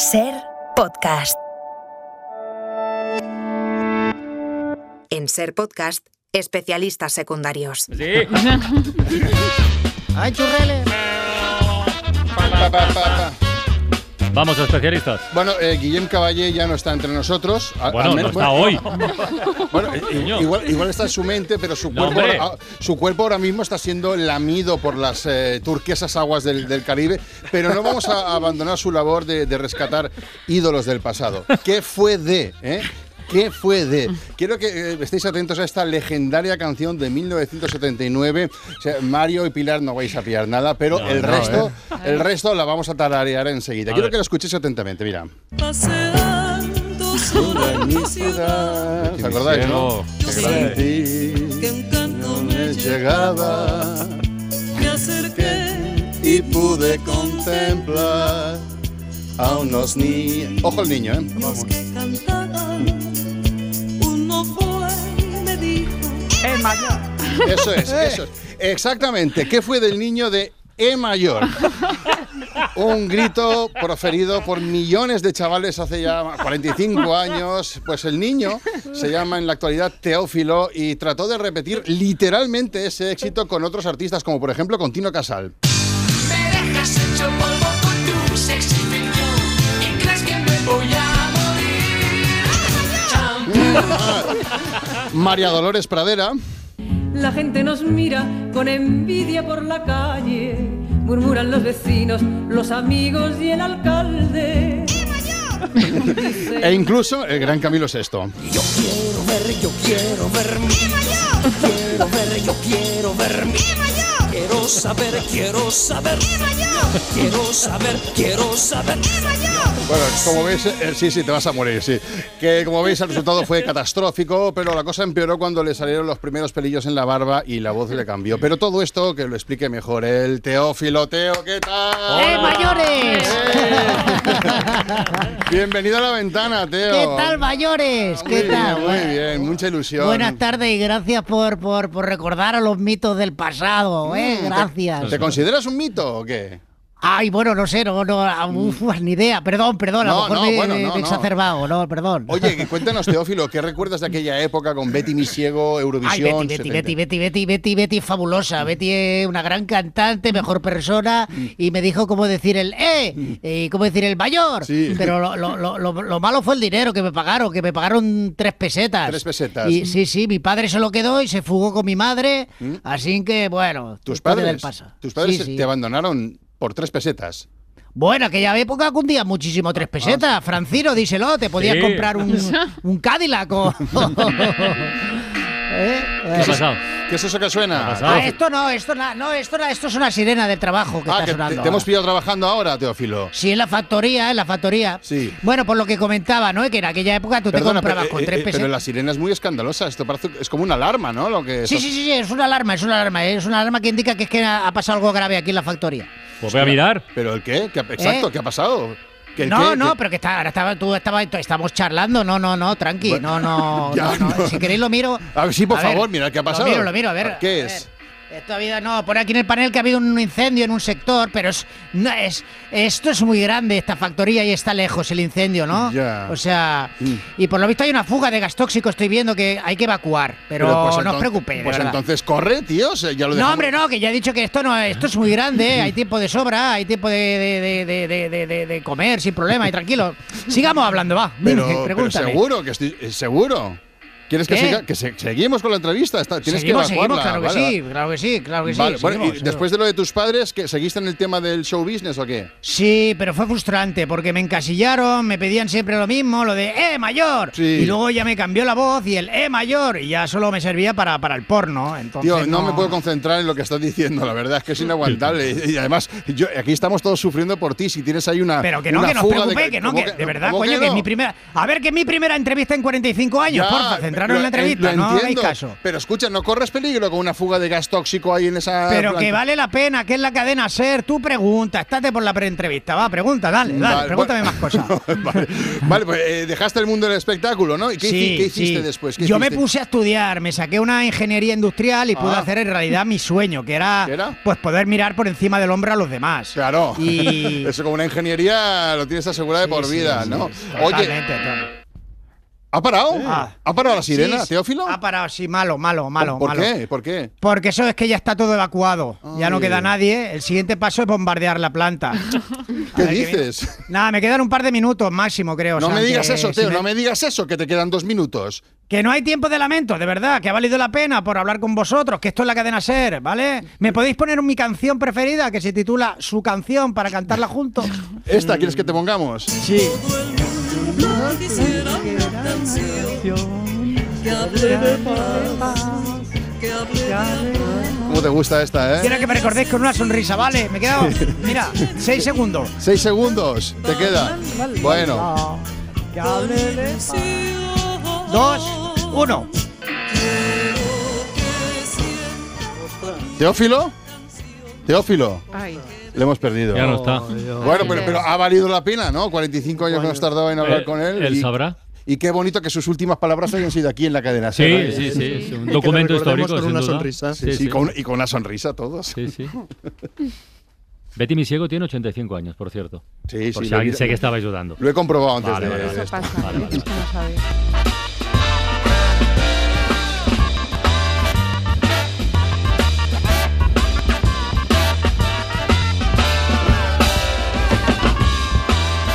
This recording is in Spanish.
Ser podcast. En Ser podcast, especialistas secundarios. Sí. ¡Ay, churreles! Pa, pa, pa, pa. Vamos a especialistas. Bueno, eh, Guillem Caballé ya no está entre nosotros. a- Bueno, no está bueno, hoy. Bueno, eh, Coño. igual, igual está en su mente, pero su No, cuerpo, hombre. ahora, ah, su cuerpo ahora mismo está siendo lamido por las eh, turquesas aguas del, del Caribe. Pero no vamos a abandonar su labor de, de rescatar ídolos del pasado. ¿Qué fue de? eh? ¿Qué fue de? Quiero que eh, estéis atentos a esta legendaria canción de 1979. O sea, Mario y Pilar no vais a pillar nada, pero No, el no, resto, ¿eh? el resto la vamos a tararear enseguida. A Quiero ver. que lo escuchéis atentamente, mira. Paseando sobre mi ciudad, ¿Os acordáis, no? Grande. que un canto me me llegaba me acerqué y pude contemplar a unos niños. Ojo el niño, ¿eh? los dijo, Eso es, eso es. Exactamente. ¿Qué fue del niño de E mayor? Un grito proferido por millones de chavales hace ya 45 años. Pues el niño se llama en la actualidad Teófilo y trató de repetir literalmente ese éxito con otros artistas, como por ejemplo con Tino Casal. Me dejas hecho polvo con tu sexy y crees que me voy a morir. María Dolores Pradera. La gente nos mira con envidia por la calle, murmuran los vecinos, los amigos y el alcalde. E incluso el gran Camilo Sesto. Yo quiero ver, yo quiero ver mi Quiero ver, yo quiero ver mi Quiero saber, quiero saber Quiero saber, quiero saber Bueno, como veis, eh, sí, sí, te vas a morir, sí. Que como veis, el resultado fue catastrófico, pero la cosa empeoró cuando le salieron los primeros pelillos en la barba y la voz le cambió. Pero todo esto que lo explique mejor el Teófilo. Teo, ¿qué tal? ¡Eh, mayores! Bienvenido a la ventana, Teo. ¿Qué tal, mayores? ¿Qué Muy tal? bien, muy bien, mucha ilusión. Buenas tardes y gracias por, por, por recordar a los mitos del pasado, ¿eh? Mm, ¿Te consideras un mito o qué? Ay, bueno, no sé, no, no, ah, uf, ni idea. Perdón, perdón, a No, lo mejor no, me, bueno, no, me exacerbado, no, perdón. Oye, que cuéntanos, Teófilo, ¿qué recuerdas de aquella época con Betty Misiego, Ay, Eurovisión? Betty, Betty, 70? Betty, Betty, Betty, Betty, Betty es fabulosa. Betty es una gran cantante, mejor persona. Y me dijo cómo decir el ¡eh! Y cómo decir el mayor. Sí. Pero lo, lo- lo- lo- lo malo fue el dinero que me pagaron, que me pagaron tres pesetas. Tres pesetas. Y sí, sí, mi padre se lo quedó y se fugó con mi madre. Así que, bueno, ¿Tus padres, del tus padres Sí, sí. te abandonaron por tres pesetas? Bueno, aquella época cundía muchísimo tres pesetas. Francino, díselo, te podías Sí. comprar un, un Cadillac o... ¿Eh? ¿Qué ha pasado? ¿Qué es eso que ¿Qué ha suena? pasado? Ah, esto no, esto no, no, esto es una sirena del trabajo que Ah, está que te, sonando. te hemos ahora. pillado trabajando ahora, Teófilo. Sí, en la factoría, en la factoría. Sí. Bueno, por lo que comentaba, ¿no? Que en aquella época tú Perdona, te comprabas pero, con eh, tres eh, pero pesetas. la sirena es muy escandalosa. Esto parece, es como una alarma, ¿no? Lo que Sí, sí, sí, sí, es una alarma, es una alarma, es una alarma que indica que es que ha ha pasado algo grave aquí en la factoría. Pues voy a mirar. ¿Pero el qué? ¿Qué ha- exacto, ¿Eh? ¿qué ha pasado? ¿Que el No, qué? no, ¿Que- pero que está, ahora estaba, tú estabas, estamos charlando, no, no, no, tranqui, Bueno, no, no, ya, no, no. no. Si queréis lo miro. A ver, sí, por A ver, favor, mira, ¿qué ha pasado? Lo miro, lo miro, a ver. ¿Qué a es? ver. Esto ha habido, no, pone aquí en el panel que ha habido un incendio en un sector, pero es, no, es, esto es muy grande, esta factoría, y está lejos el incendio, ¿no? Ya. O sea, Mm. y por lo visto hay una fuga de gas tóxico, estoy viendo que hay que evacuar, pero, pues no os preocupéis, Pues entonces corre, tío. ya lo No, hombre, no, que ya he dicho que esto no esto es muy grande, ¿eh? hay tiempo de sobra, hay tiempo de, de, de, de, comer sin problema y tranquilo. Sigamos hablando, va. Pero, pero seguro, que estoy eh, seguro. ¿Quieres que siga? Que se- seguimos con la entrevista. Está- tienes seguimos, que seguimos, claro que Vale, sí, claro que sí, claro que sí. Bueno, seguimos, y seguimos. después de lo de tus padres, que ¿seguiste en el tema del show business o qué? Sí, pero fue frustrante porque me encasillaron, me pedían siempre lo mismo, lo de ¡eh, mayor! Sí. Y luego ya me cambió la voz y el ¡eh, mayor! Y ya solo me servía para, para el porno. Entonces, Tío, no, me puedo concentrar en lo que estás diciendo, la verdad es que es inaguantable. y además, yo, aquí estamos todos sufriendo por ti. Si tienes ahí una. Pero que no, que no os preocupéis, de, que no, ¿cómo que de verdad, coño, que, no? es mi primera. A ver, que es mi primera entrevista en 45 años, Ya, porfa, raro en la entrevista, no entiendo, caso. Pero escucha, no corres peligro con una fuga de gas tóxico ahí en esa. Pero que vale la pena, que es la cadena SER. Tú pregunta, estate por la preentrevista. Va, pregunta, dale, dale, Vale, pregúntame bueno. más cosas. vale, vale, pues eh, dejaste el mundo del espectáculo, ¿no? ¿Y qué, hici- qué hiciste sí. después? ¿Qué Yo me puse a estudiar, me saqué una ingeniería industrial y pude Ah. hacer en realidad mi sueño, que era, pues poder mirar por encima del hombro a los demás. Claro. Y Eso como una ingeniería lo tienes asegurada de por Sí, vida, sí, ¿no? sí, Oye, totalmente, total. ¿Ha parado? Ah. ¿Ha parado la sirena, Sí, sí. Teófilo? Ha parado, sí, malo, malo, malo. ¿Por malo. qué? ¿Por qué? Porque eso es que ya está todo evacuado. Ya no queda nadie. El siguiente paso es bombardear la planta. ¿Qué que dices? Nada, me quedan un par de minutos máximo, creo. o No sea, me digas que eso, si Teo, me- no me digas eso, que te quedan dos minutos. Que no hay tiempo de lamento, de verdad, que ha valido la pena por hablar con vosotros, que esto es la cadena ser, ¿vale? ¿Me podéis poner mi canción preferida que se titula Su canción para cantarla juntos? ¿Esta quieres que te pongamos? Sí. Quisiera una canción que hable de paz, que hable de amor. ¿Cómo te gusta esta, eh? Quiero que me recordéis con una sonrisa, ¿vale? Me he quedado, mira, seis segundos. Seis segundos, te queda. Bueno, Que hable de paz. Dos, uno. ¿Teófilo? Teófilo, Ay, le hemos perdido. Ya no está. Bueno, pero, pero ha valido la pena, ¿no? 45 años que nos tardado en hablar Eh, con él. él y, sabrá. y qué bonito que sus últimas palabras hayan sido aquí en la cadena. Sí, sí, sí. Es un documento histórico. con sin una duda. sonrisa. Sí, Sí, sí. con- y con una sonrisa todos. Sí, sí. Betty Misiego tiene 85 años, por cierto. Sí, Por sí, si alguien sé que estaba ayudando. lo he comprobado antes Vale, de vale, de vale. eso esto. pasa. Vale,